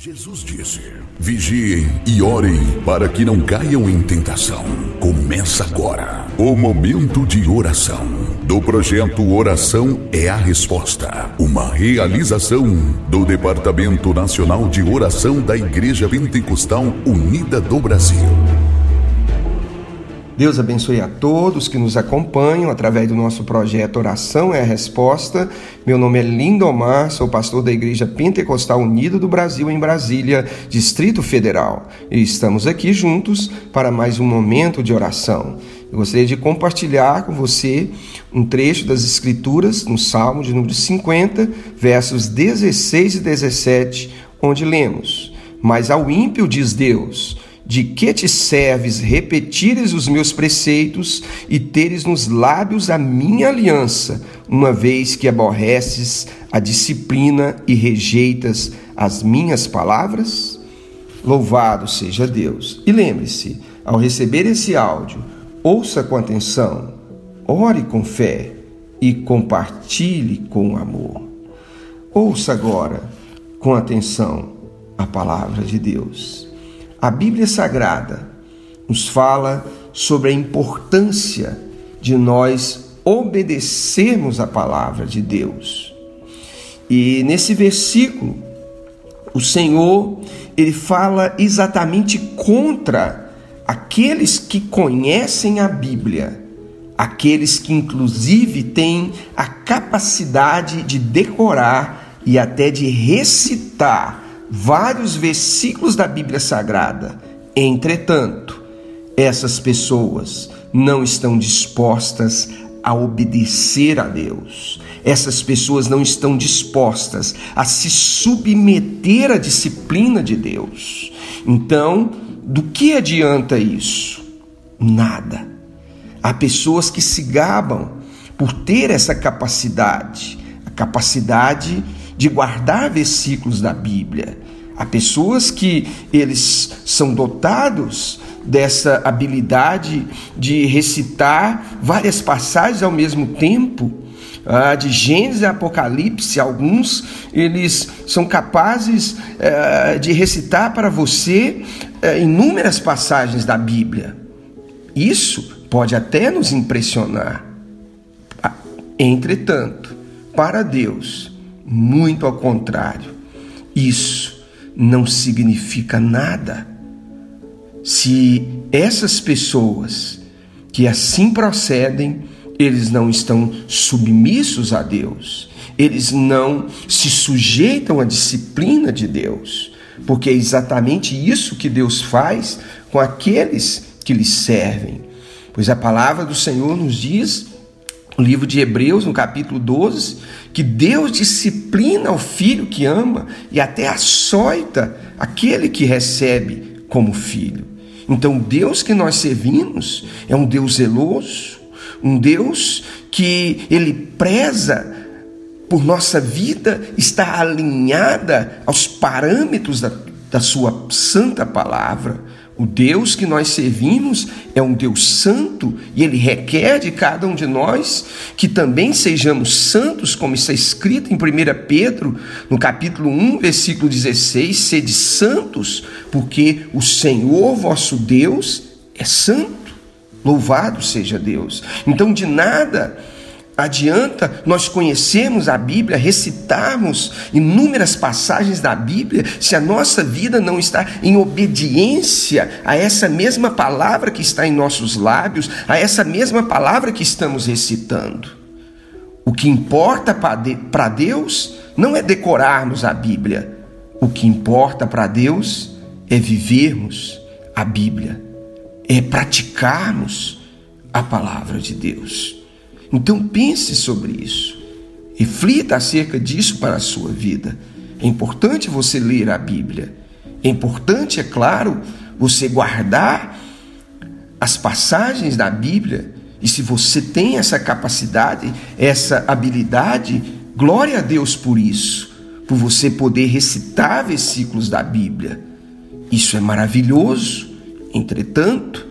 Jesus disse: Vigiem e orem para que não caiam em tentação. Começa agora o momento de oração do projeto Oração é a Resposta, uma realização do Departamento Nacional de Oração da Igreja Pentecostal Unida do Brasil. Deus abençoe a todos que nos acompanham através do nosso projeto Oração é a Resposta. Meu nome é Lindomar, sou pastor da Igreja Pentecostal Unida do Brasil em Brasília, Distrito Federal. E estamos aqui juntos para mais um momento de oração. Eu gostaria de compartilhar com você um trecho das Escrituras no Salmo de número 50, versos 16 e 17, onde lemos: Mas ao ímpio diz Deus de que te serves repetires os meus preceitos e teres nos lábios a minha aliança, uma vez que aborreces a disciplina e rejeitas as minhas palavras? Louvado seja Deus! E lembre-se, ao receber esse áudio, ouça com atenção, ore com fé e compartilhe com amor. Ouça agora com atenção a palavra de Deus. A Bíblia Sagrada nos fala sobre a importância de nós obedecermos a palavra de Deus. E nesse versículo, o Senhor, ele fala exatamente contra aqueles que conhecem a Bíblia, aqueles que inclusive têm a capacidade de decorar e até de recitar vários versículos da Bíblia Sagrada. Entretanto, essas pessoas não estão dispostas a obedecer a Deus. Essas pessoas não estão dispostas a se submeter à disciplina de Deus. Então, do que adianta isso? Nada. Há pessoas que se gabam por ter essa capacidade, a capacidade de guardar versículos da Bíblia. Há pessoas que eles são dotados dessa habilidade de recitar várias passagens ao mesmo tempo, ah, de Gênesis e Apocalipse, alguns eles são capazes eh, de recitar para você eh, inúmeras passagens da Bíblia. Isso pode até nos impressionar. Ah, entretanto, para Deus, muito ao contrário, isso não significa nada. Se essas pessoas que assim procedem, eles não estão submissos a Deus, eles não se sujeitam à disciplina de Deus, porque é exatamente isso que Deus faz com aqueles que lhe servem. Pois a palavra do Senhor nos diz no livro de Hebreus, no capítulo 12, que Deus disciplina o filho que ama e até açoita aquele que recebe como filho. Então, o Deus que nós servimos é um Deus zeloso, um Deus que ele preza por nossa vida, está alinhada aos parâmetros da, da sua santa palavra. O Deus que nós servimos é um Deus santo e ele requer de cada um de nós que também sejamos santos, como está escrito em 1 Pedro, no capítulo 1, versículo 16: sede santos, porque o Senhor vosso Deus é santo. Louvado seja Deus. Então, de nada adianta nós conhecermos a Bíblia, recitarmos inúmeras passagens da Bíblia, se a nossa vida não está em obediência a essa mesma palavra que está em nossos lábios, a essa mesma palavra que estamos recitando. O que importa para Deus não é decorarmos a Bíblia, o que importa para Deus é vivermos a Bíblia, é praticarmos a palavra de Deus. Então pense sobre isso. Reflita acerca disso para a sua vida. É importante você ler a Bíblia. É importante, é claro, você guardar as passagens da Bíblia. E se você tem essa capacidade, essa habilidade, glória a Deus por isso, por você poder recitar versículos da Bíblia. Isso é maravilhoso. Entretanto,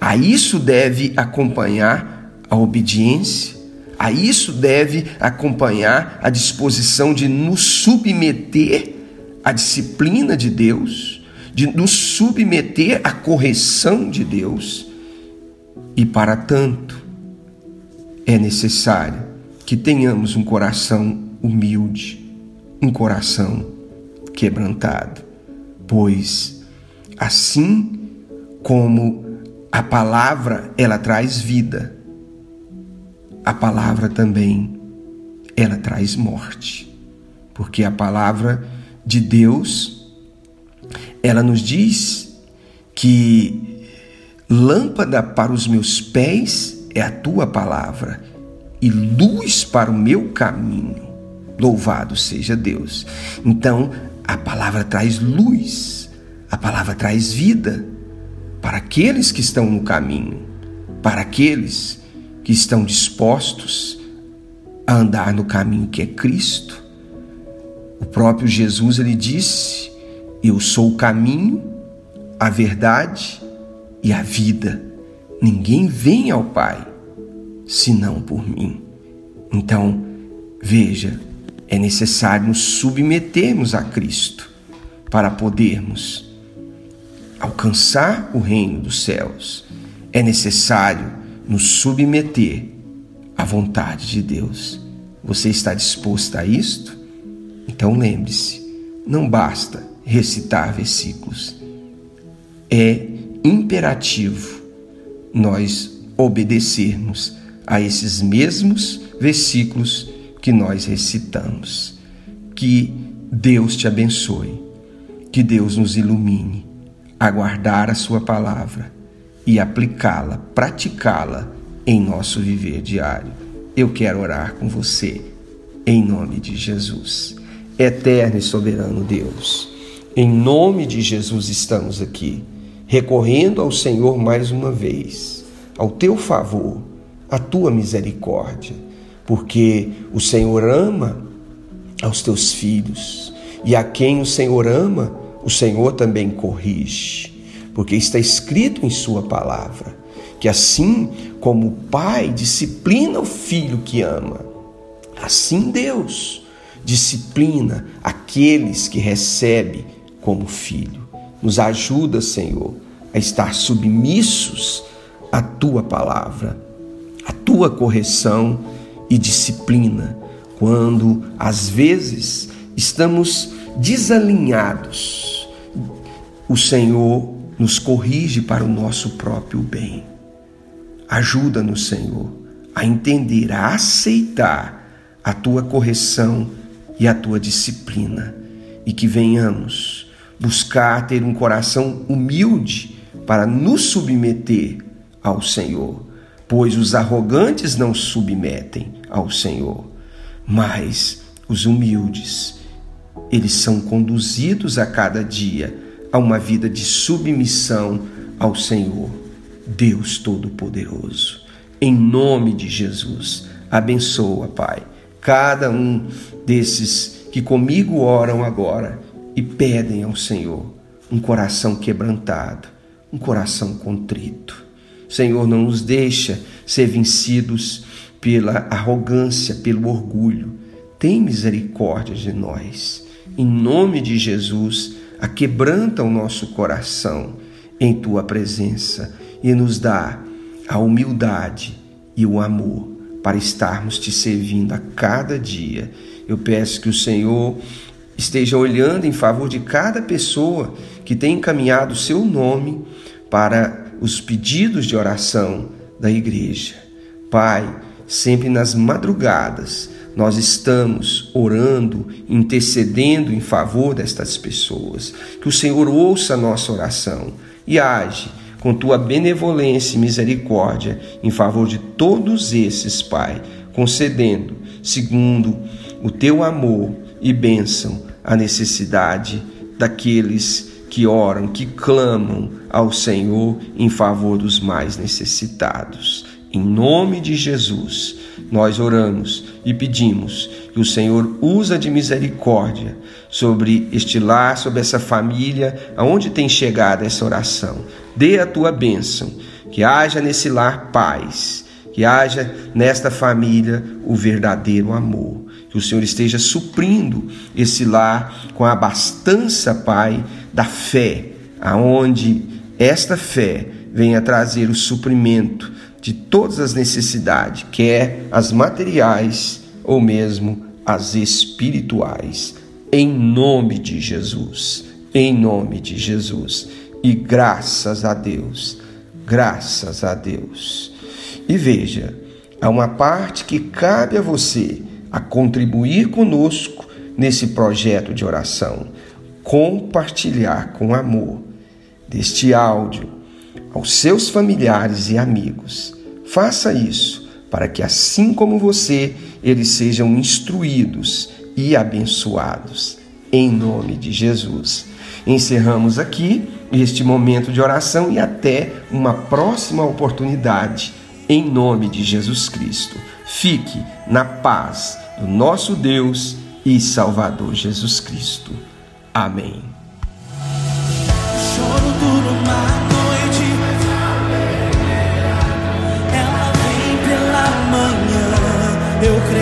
a isso deve acompanhar a obediência, a isso deve acompanhar a disposição de nos submeter a disciplina de Deus, de nos submeter à correção de Deus, e para tanto é necessário que tenhamos um coração humilde, um coração quebrantado, pois assim como a palavra ela traz vida, a palavra também ela traz morte, porque a palavra de Deus ela nos diz que lâmpada para os meus pés é a tua palavra e luz para o meu caminho. Louvado seja Deus. Então, a palavra traz luz, a palavra traz vida para aqueles que estão no caminho, para aqueles que estão dispostos a andar no caminho que é Cristo. O próprio Jesus ele disse: Eu sou o caminho, a verdade e a vida. Ninguém vem ao Pai senão por mim. Então, veja, é necessário nos submetermos a Cristo para podermos alcançar o reino dos céus. É necessário nos submeter à vontade de Deus. Você está disposto a isto? Então lembre-se, não basta recitar versículos. É imperativo nós obedecermos a esses mesmos versículos que nós recitamos. Que Deus te abençoe, que Deus nos ilumine a guardar a Sua palavra e aplicá-la, praticá-la em nosso viver diário. Eu quero orar com você, em nome de Jesus. Eterno e soberano Deus, em nome de Jesus estamos aqui, recorrendo ao Senhor mais uma vez, ao teu favor a tua misericórdia, porque o Senhor ama aos teus filhos, e a quem o Senhor ama, o Senhor também corrige, porque está escrito em Sua palavra que assim como o Pai disciplina o filho que ama, assim Deus disciplina aqueles que recebe como filho. Nos ajuda, Senhor, a estar submissos à tua palavra a tua correção e disciplina, quando às vezes estamos desalinhados. O Senhor nos corrige para o nosso próprio bem. Ajuda-nos, Senhor, a entender, a aceitar a tua correção e a tua disciplina e que venhamos buscar ter um coração humilde para nos submeter ao Senhor pois os arrogantes não submetem ao Senhor, mas os humildes, eles são conduzidos a cada dia a uma vida de submissão ao Senhor, Deus Todo-Poderoso. Em nome de Jesus, abençoa, Pai, cada um desses que comigo oram agora e pedem ao Senhor um coração quebrantado, um coração contrito Senhor, não nos deixa ser vencidos pela arrogância, pelo orgulho. Tem misericórdia de nós. Em nome de Jesus, aquebranta o nosso coração em tua presença e nos dá a humildade e o amor para estarmos te servindo a cada dia. Eu peço que o Senhor esteja olhando em favor de cada pessoa que tem encaminhado o seu nome para os pedidos de oração da igreja. Pai, sempre nas madrugadas, nós estamos orando, intercedendo em favor destas pessoas. Que o Senhor ouça a nossa oração e age com tua benevolência e misericórdia em favor de todos esses, Pai, concedendo, segundo o teu amor e bênção, a necessidade daqueles que oram, que clamam ao Senhor em favor dos mais necessitados. Em nome de Jesus, nós oramos e pedimos que o Senhor usa de misericórdia sobre este lar, sobre essa família, aonde tem chegado essa oração. Dê a tua bênção, que haja nesse lar paz, que haja nesta família o verdadeiro amor Que o Senhor esteja suprindo esse lar com a abastança, Pai, da fé, aonde esta fé venha trazer o suprimento de todas as necessidades, quer as materiais ou mesmo as espirituais. Em nome de Jesus. Em nome de Jesus. E graças a Deus. Graças a Deus. E veja, há uma parte que cabe a você a contribuir conosco nesse projeto de oração, compartilhar com amor deste áudio aos seus familiares e amigos. Faça isso para que, assim como você, eles sejam instruídos e abençoados. Em nome de Jesus. Encerramos aqui este momento de oração e até uma próxima oportunidade. Em nome de Jesus Cristo. Fique na paz do nosso Deus e Salvador Jesus Cristo. Amém. Eu creio.